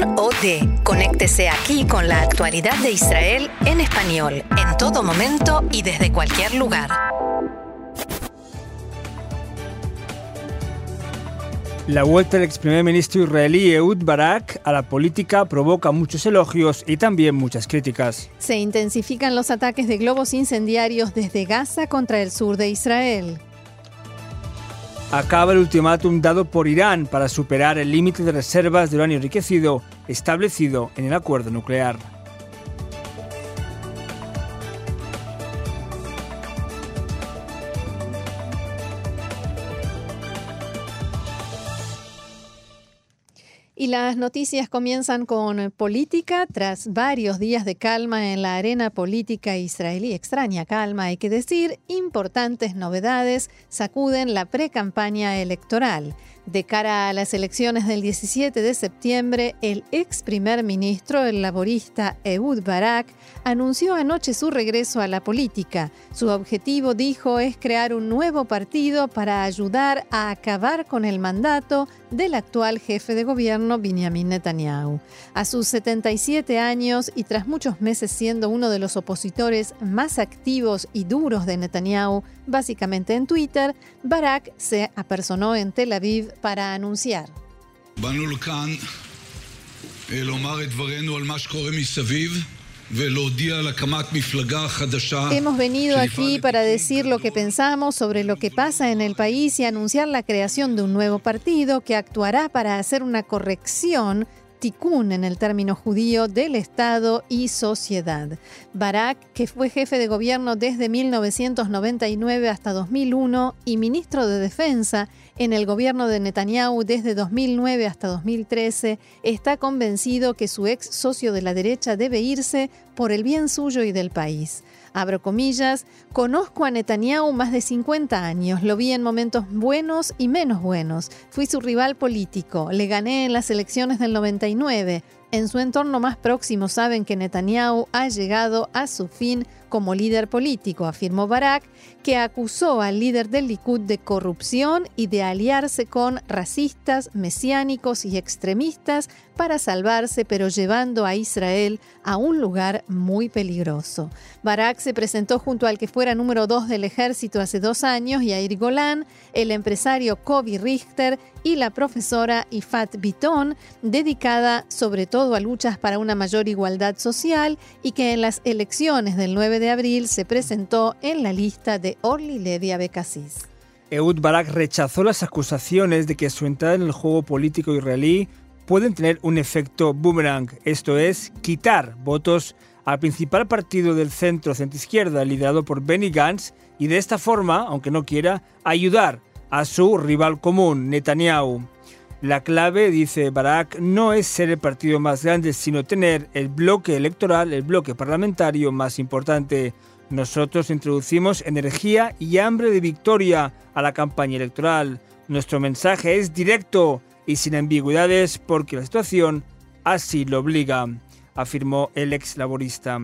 Con o de. Conéctese aquí con la actualidad de Israel en español, en todo momento y desde cualquier lugar. La vuelta del ex primer ministro israelí Ehud Barak a la política provoca muchos elogios y también muchas críticas. Se intensifican los ataques de globos incendiarios desde Gaza contra el sur de Israel. Acaba el ultimátum dado por Irán para superar el límite de reservas de uranio enriquecido establecido en el acuerdo nuclear. Las noticias comienzan con política. Tras varios días de calma en la arena política israelí, extraña calma, hay que decir, importantes novedades sacuden la pre-campaña electoral. De cara a las elecciones del 17 de septiembre, el ex primer ministro, el laborista Ehud Barak, anunció anoche su regreso a la política. Su objetivo, dijo, es crear un nuevo partido para ayudar a acabar con el mandato del actual jefe de gobierno, Benjamin Netanyahu. A sus 77 años y tras muchos meses siendo uno de los opositores más activos y duros de Netanyahu, básicamente en Twitter, Barak se apersonó en Tel Aviv para anunciar. Hemos venido aquí para decir lo que pensamos sobre lo que pasa en el país y anunciar la creación de un nuevo partido que actuará para hacer una corrección tikkun en el término judío del Estado y sociedad. Barak, que fue jefe de gobierno desde 1999 hasta 2001 y ministro de Defensa en el gobierno de Netanyahu desde 2009 hasta 2013, está convencido que su ex socio de la derecha debe irse por el bien suyo y del país. Abro comillas, conozco a Netanyahu más de 50 años, lo vi en momentos buenos y menos buenos. Fui su rival político, le gané en las elecciones del 99. En su entorno más próximo saben que Netanyahu ha llegado a su fin como líder político, afirmó Barak, que acusó al líder del Likud de corrupción y de aliarse con racistas, mesiánicos y extremistas para salvarse, pero llevando a Israel a un lugar muy peligroso. Barak se presentó junto al que fuera número dos del ejército hace dos años, Yair Golan, el empresario Kobi Richter y la profesora Ifat Bitton, dedicada sobre todo a luchas para una mayor igualdad social y que en las elecciones del 9 de abril se presentó en la lista de Orly Levy Abekassis. Ehud Barak rechazó las acusaciones de que su entrada en el juego político israelí pueden tener un efecto boomerang, esto es, quitar votos al principal partido del centro centro-izquierda liderado por Benny Gantz y de esta forma, aunque no quiera, ayudar a su rival común, Netanyahu. La clave, dice Barak, no es ser el partido más grande, sino tener el bloque electoral, el bloque parlamentario más importante. Nosotros introducimos energía y hambre de victoria a la campaña electoral. Nuestro mensaje es directo y sin ambigüedades porque la situación así lo obliga, afirmó el ex laborista.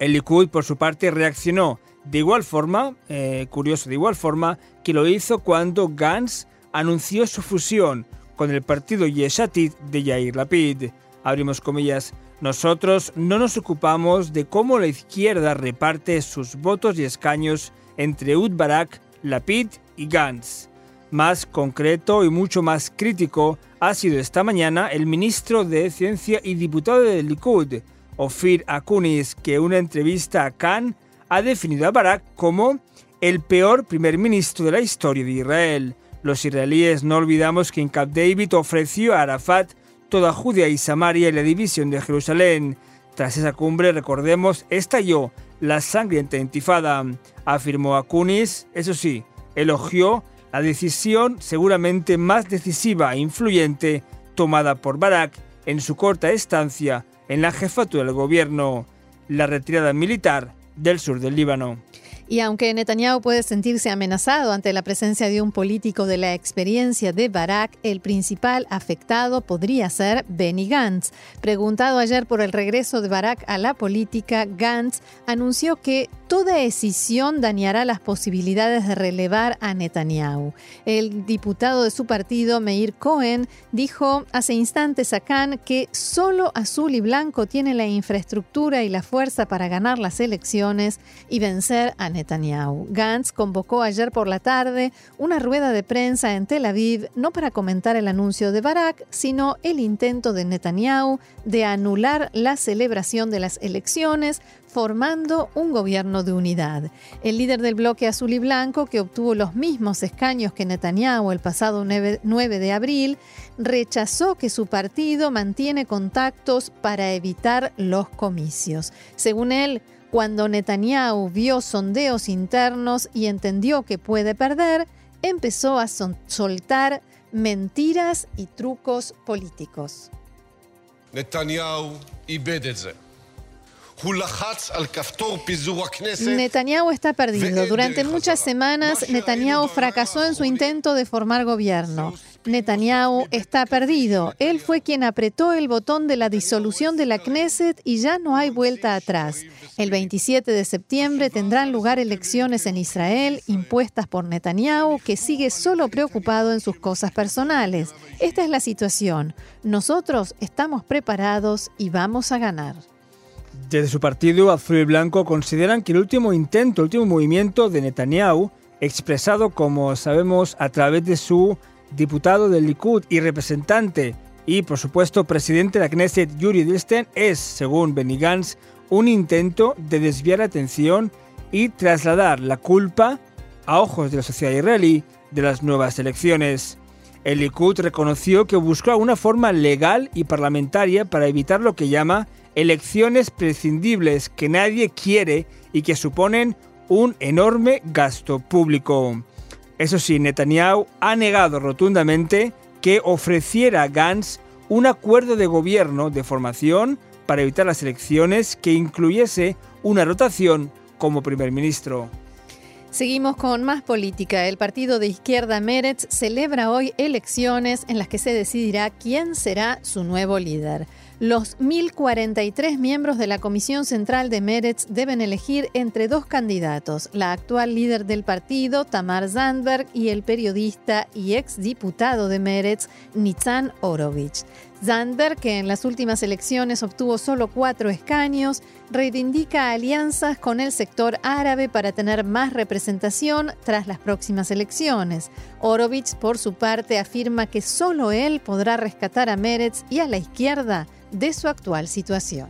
El Likud, por su parte, reaccionó de igual forma, eh, curioso, de igual forma que lo hizo cuando Gantz anunció su fusión con el partido Yeshatit de Yair Lapid. Abrimos comillas. Nosotros no nos ocupamos de cómo la izquierda reparte sus votos y escaños entre Ud Barak, Lapid y Gantz. Más concreto y mucho más crítico ha sido esta mañana el ministro de Ciencia y diputado del Likud, Ofir Akunis, que en una entrevista a Khan ha definido a Barak como el peor primer ministro de la historia de Israel. Los israelíes no olvidamos que en Camp David ofreció a Arafat toda Judea y Samaria y la división de Jerusalén. Tras esa cumbre, recordemos, estalló la sangrienta intifada, afirmó Akunis, eso sí, elogió la decisión seguramente más decisiva e influyente tomada por Barak en su corta estancia en la jefatura del gobierno, la retirada militar del sur del Líbano. Y aunque Netanyahu puede sentirse amenazado ante la presencia de un político de la experiencia de Barak, el principal afectado podría ser Benny Gantz. Preguntado ayer por el regreso de Barak a la política, Gantz anunció que toda decisión dañará las posibilidades de relevar a Netanyahu. El diputado de su partido, Meir Cohen, dijo hace instantes a Khan que solo azul y blanco tiene la infraestructura y la fuerza para ganar las elecciones y vencer a Netanyahu. Gantz convocó ayer por la tarde una rueda de prensa en Tel Aviv, no para comentar el anuncio de Barak, sino el intento de Netanyahu de anular la celebración de las elecciones, formando un gobierno de unidad. El líder del bloque azul y blanco, que obtuvo los mismos escaños que Netanyahu el pasado 9 de abril, rechazó que su partido mantiene contactos para evitar los comicios. Según él, cuando Netanyahu vio sondeos internos y entendió que puede perder, empezó a soltar mentiras y trucos políticos. Netanyahu Netanyahu está perdido. Durante muchas semanas, Netanyahu fracasó en su intento de formar gobierno. Netanyahu está perdido. Él fue quien apretó el botón de la disolución de la Knesset y ya no hay vuelta atrás. El 27 de septiembre tendrán lugar elecciones en Israel impuestas por Netanyahu, que sigue solo preocupado en sus cosas personales. Esta es la situación. Nosotros estamos preparados y vamos a ganar. Desde su partido Azul y Blanco consideran que el último intento, el último movimiento de Netanyahu, expresado como sabemos a través de su diputado del Likud y representante y por supuesto presidente de la Knesset Yuri Dilsten, es, según Benny Gantz, un intento de desviar la atención y trasladar la culpa a ojos de la sociedad israelí de las nuevas elecciones. El Likud reconoció que buscó una forma legal y parlamentaria para evitar lo que llama elecciones prescindibles que nadie quiere y que suponen un enorme gasto público. Eso sí, Netanyahu ha negado rotundamente que ofreciera a Gantz un acuerdo de gobierno de formación para evitar las elecciones que incluyese una rotación como primer ministro. Seguimos con más política. El partido de izquierda Meretz celebra hoy elecciones en las que se decidirá quién será su nuevo líder. Los 1.043 miembros de la Comisión Central de Meretz deben elegir entre dos candidatos, la actual líder del partido, Tamar Zandberg, y el periodista y exdiputado de Meretz, Nitzan Orovich. Zandberg, que en las últimas elecciones obtuvo solo cuatro escaños, reivindica alianzas con el sector árabe para tener más representación tras las próximas elecciones. Orovich, por su parte, afirma que solo él podrá rescatar a Meretz y a la izquierda de su actual situación.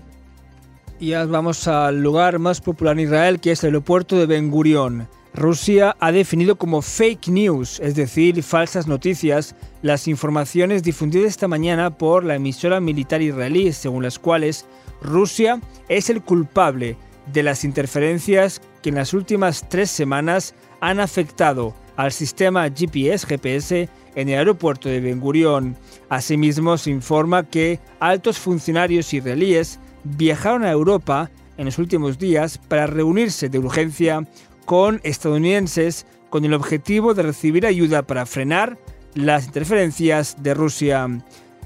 Y vamos al lugar más popular en Israel, que es el aeropuerto de Ben Gurion. Rusia ha definido como fake news, es decir, falsas noticias, las informaciones difundidas esta mañana por la emisora militar israelí, según las cuales Rusia es el culpable de las interferencias que en las últimas tres semanas han afectado al sistema GPS GPS en el aeropuerto de Ben Gurion. Asimismo, se informa que altos funcionarios israelíes viajaron a Europa en los últimos días para reunirse de urgencia con estadounidenses con el objetivo de recibir ayuda para frenar las interferencias de Rusia.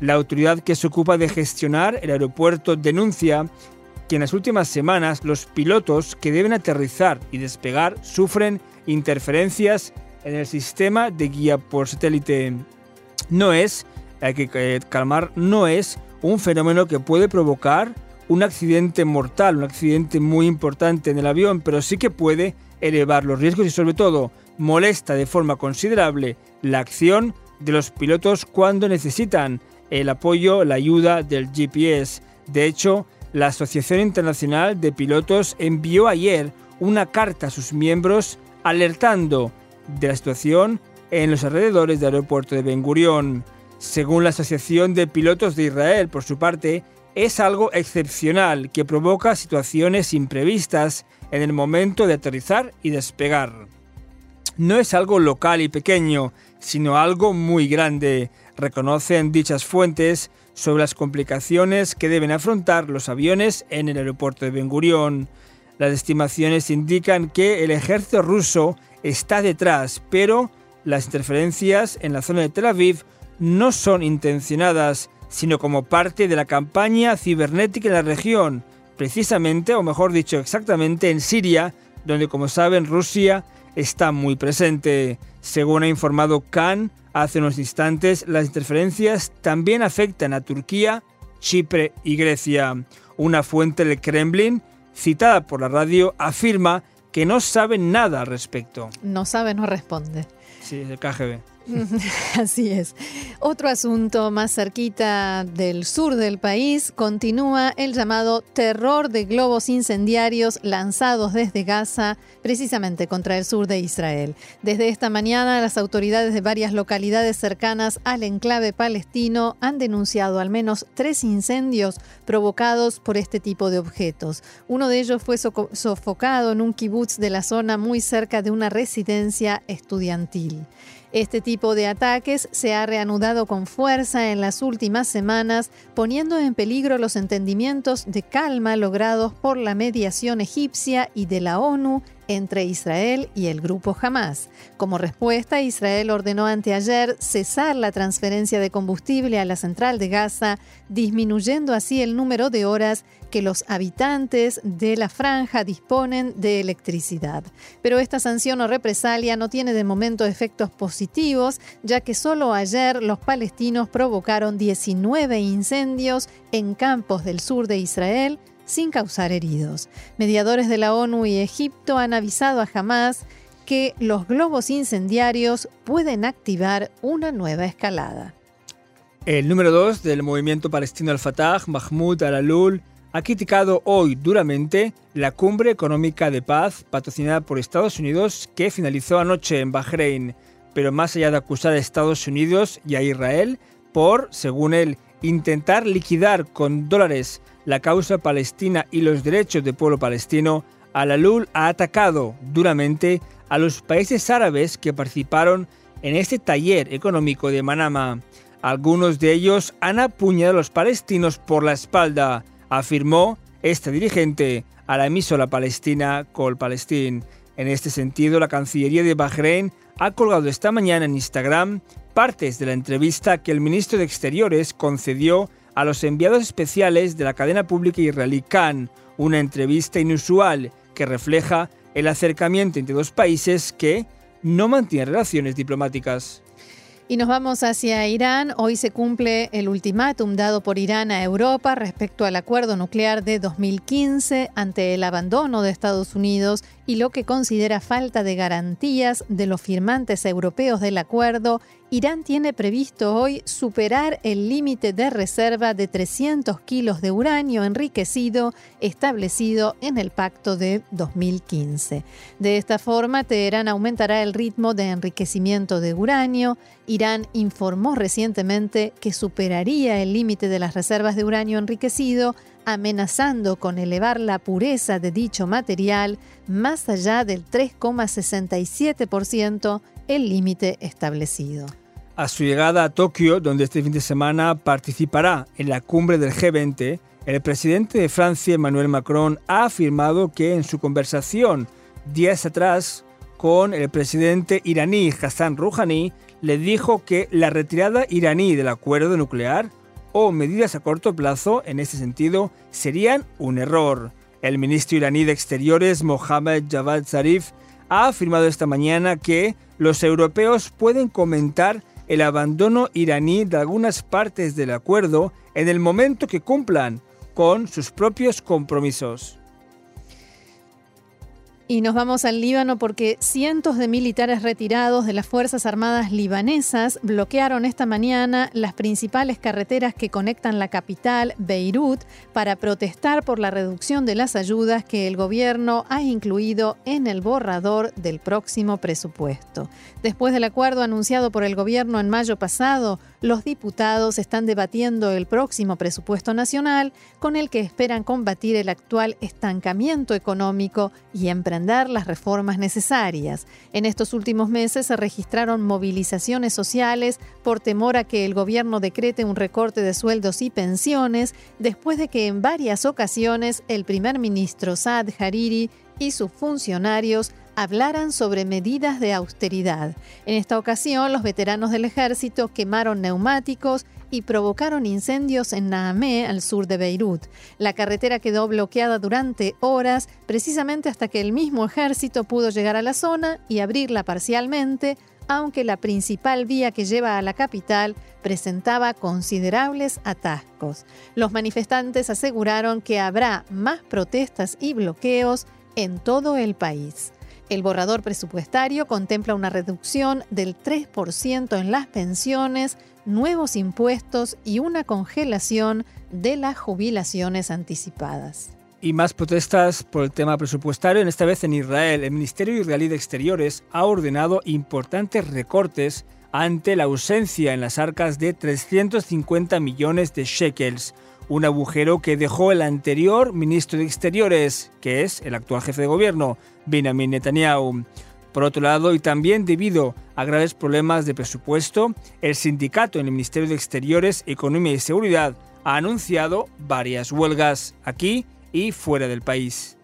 La autoridad que se ocupa de gestionar el aeropuerto denuncia que en las últimas semanas los pilotos que deben aterrizar y despegar sufren interferencias en el sistema de guía por satélite. No es, hay que calmar, no es un fenómeno que puede provocar un accidente mortal, un accidente muy importante en el avión, pero sí que puede elevar los riesgos y sobre todo molesta de forma considerable la acción de los pilotos cuando necesitan el apoyo, la ayuda del GPS. De hecho, la Asociación Internacional de Pilotos envió ayer una carta a sus miembros alertando de la situación en los alrededores del aeropuerto de Ben Gurion. Según la Asociación de Pilotos de Israel, por su parte, es algo excepcional que provoca situaciones imprevistas en el momento de aterrizar y despegar. No es algo local y pequeño, sino algo muy grande, reconocen dichas fuentes sobre las complicaciones que deben afrontar los aviones en el aeropuerto de Ben Gurion. Las estimaciones indican que el ejército ruso está detrás, pero las interferencias en la zona de Tel Aviv no son intencionadas, sino como parte de la campaña cibernética en la región, precisamente, o mejor dicho, exactamente en Siria, donde como saben Rusia está muy presente. Según ha informado Khan hace unos instantes, las interferencias también afectan a Turquía, Chipre y Grecia. Una fuente del Kremlin, citada por la radio, afirma que no saben nada al respecto. No sabe, no responde. Sí, el KGB. Así es. Otro asunto más cerquita del sur del país continúa el llamado terror de globos incendiarios lanzados desde Gaza, precisamente contra el sur de Israel. Desde esta mañana, las autoridades de varias localidades cercanas al enclave palestino han denunciado al menos tres incendios provocados por este tipo de objetos. Uno de ellos fue sofocado en un kibutz de la zona muy cerca de una residencia estudiantil. Este tipo de ataques se ha reanudado con fuerza en las últimas semanas, poniendo en peligro los entendimientos de calma logrados por la mediación egipcia y de la ONU entre Israel y el grupo Hamas. Como respuesta, Israel ordenó anteayer cesar la transferencia de combustible a la central de Gaza, disminuyendo así el número de horas que los habitantes de la franja disponen de electricidad. Pero esta sanción o represalia no tiene de momento efectos positivos, ya que solo ayer los palestinos provocaron 19 incendios en campos del sur de Israel sin causar heridos. Mediadores de la ONU y Egipto han avisado a Hamas que los globos incendiarios pueden activar una nueva escalada. El número 2 del movimiento palestino al-Fatah, Mahmoud al-Alul, ha criticado hoy duramente la cumbre económica de paz patrocinada por Estados Unidos que finalizó anoche en Bahrein. Pero más allá de acusar a Estados Unidos y a Israel por, según él, intentar liquidar con dólares la causa palestina y los derechos del pueblo palestino, Al-Alul ha atacado duramente a los países árabes que participaron en este taller económico de Manama. Algunos de ellos han apuñalado a los palestinos por la espalda, afirmó este dirigente a la emisora palestina Col Palestine. En este sentido, la Cancillería de Bahrein ha colgado esta mañana en Instagram partes de la entrevista que el ministro de Exteriores concedió a los enviados especiales de la cadena pública israelí Khan, una entrevista inusual que refleja el acercamiento entre dos países que no mantienen relaciones diplomáticas. Y nos vamos hacia Irán. Hoy se cumple el ultimátum dado por Irán a Europa respecto al acuerdo nuclear de 2015 ante el abandono de Estados Unidos y lo que considera falta de garantías de los firmantes europeos del acuerdo Irán tiene previsto hoy superar el límite de reserva de 300 kilos de uranio enriquecido establecido en el pacto de 2015. De esta forma, Teherán aumentará el ritmo de enriquecimiento de uranio. Irán informó recientemente que superaría el límite de las reservas de uranio enriquecido amenazando con elevar la pureza de dicho material más allá del 3,67%, el límite establecido. A su llegada a Tokio, donde este fin de semana participará en la cumbre del G20, el presidente de Francia, Emmanuel Macron, ha afirmado que en su conversación días atrás con el presidente iraní Hassan Rouhani, le dijo que la retirada iraní del acuerdo nuclear o medidas a corto plazo en ese sentido serían un error. El ministro iraní de Exteriores, Mohammad Javad Zarif, ha afirmado esta mañana que los europeos pueden comentar el abandono iraní de algunas partes del acuerdo en el momento que cumplan con sus propios compromisos. Y nos vamos al Líbano porque cientos de militares retirados de las Fuerzas Armadas libanesas bloquearon esta mañana las principales carreteras que conectan la capital, Beirut, para protestar por la reducción de las ayudas que el gobierno ha incluido en el borrador del próximo presupuesto. Después del acuerdo anunciado por el gobierno en mayo pasado, los diputados están debatiendo el próximo presupuesto nacional con el que esperan combatir el actual estancamiento económico y emprendimiento las reformas necesarias. En estos últimos meses se registraron movilizaciones sociales por temor a que el gobierno decrete un recorte de sueldos y pensiones, después de que en varias ocasiones el primer ministro Saad Hariri y sus funcionarios hablaran sobre medidas de austeridad. En esta ocasión, los veteranos del ejército quemaron neumáticos y provocaron incendios en Naamé, al sur de Beirut. La carretera quedó bloqueada durante horas, precisamente hasta que el mismo ejército pudo llegar a la zona y abrirla parcialmente, aunque la principal vía que lleva a la capital presentaba considerables atascos. Los manifestantes aseguraron que habrá más protestas y bloqueos en todo el país. El borrador presupuestario contempla una reducción del 3% en las pensiones, nuevos impuestos y una congelación de las jubilaciones anticipadas. Y más protestas por el tema presupuestario, en esta vez en Israel. El Ministerio Israelí de Exteriores ha ordenado importantes recortes ante la ausencia en las arcas de 350 millones de shekels, un agujero que dejó el anterior ministro de Exteriores, que es el actual jefe de gobierno, Benjamin Netanyahu. Por otro lado, y también debido a graves problemas de presupuesto, el sindicato en el Ministerio de Exteriores, Economía y Seguridad ha anunciado varias huelgas aquí y fuera del país.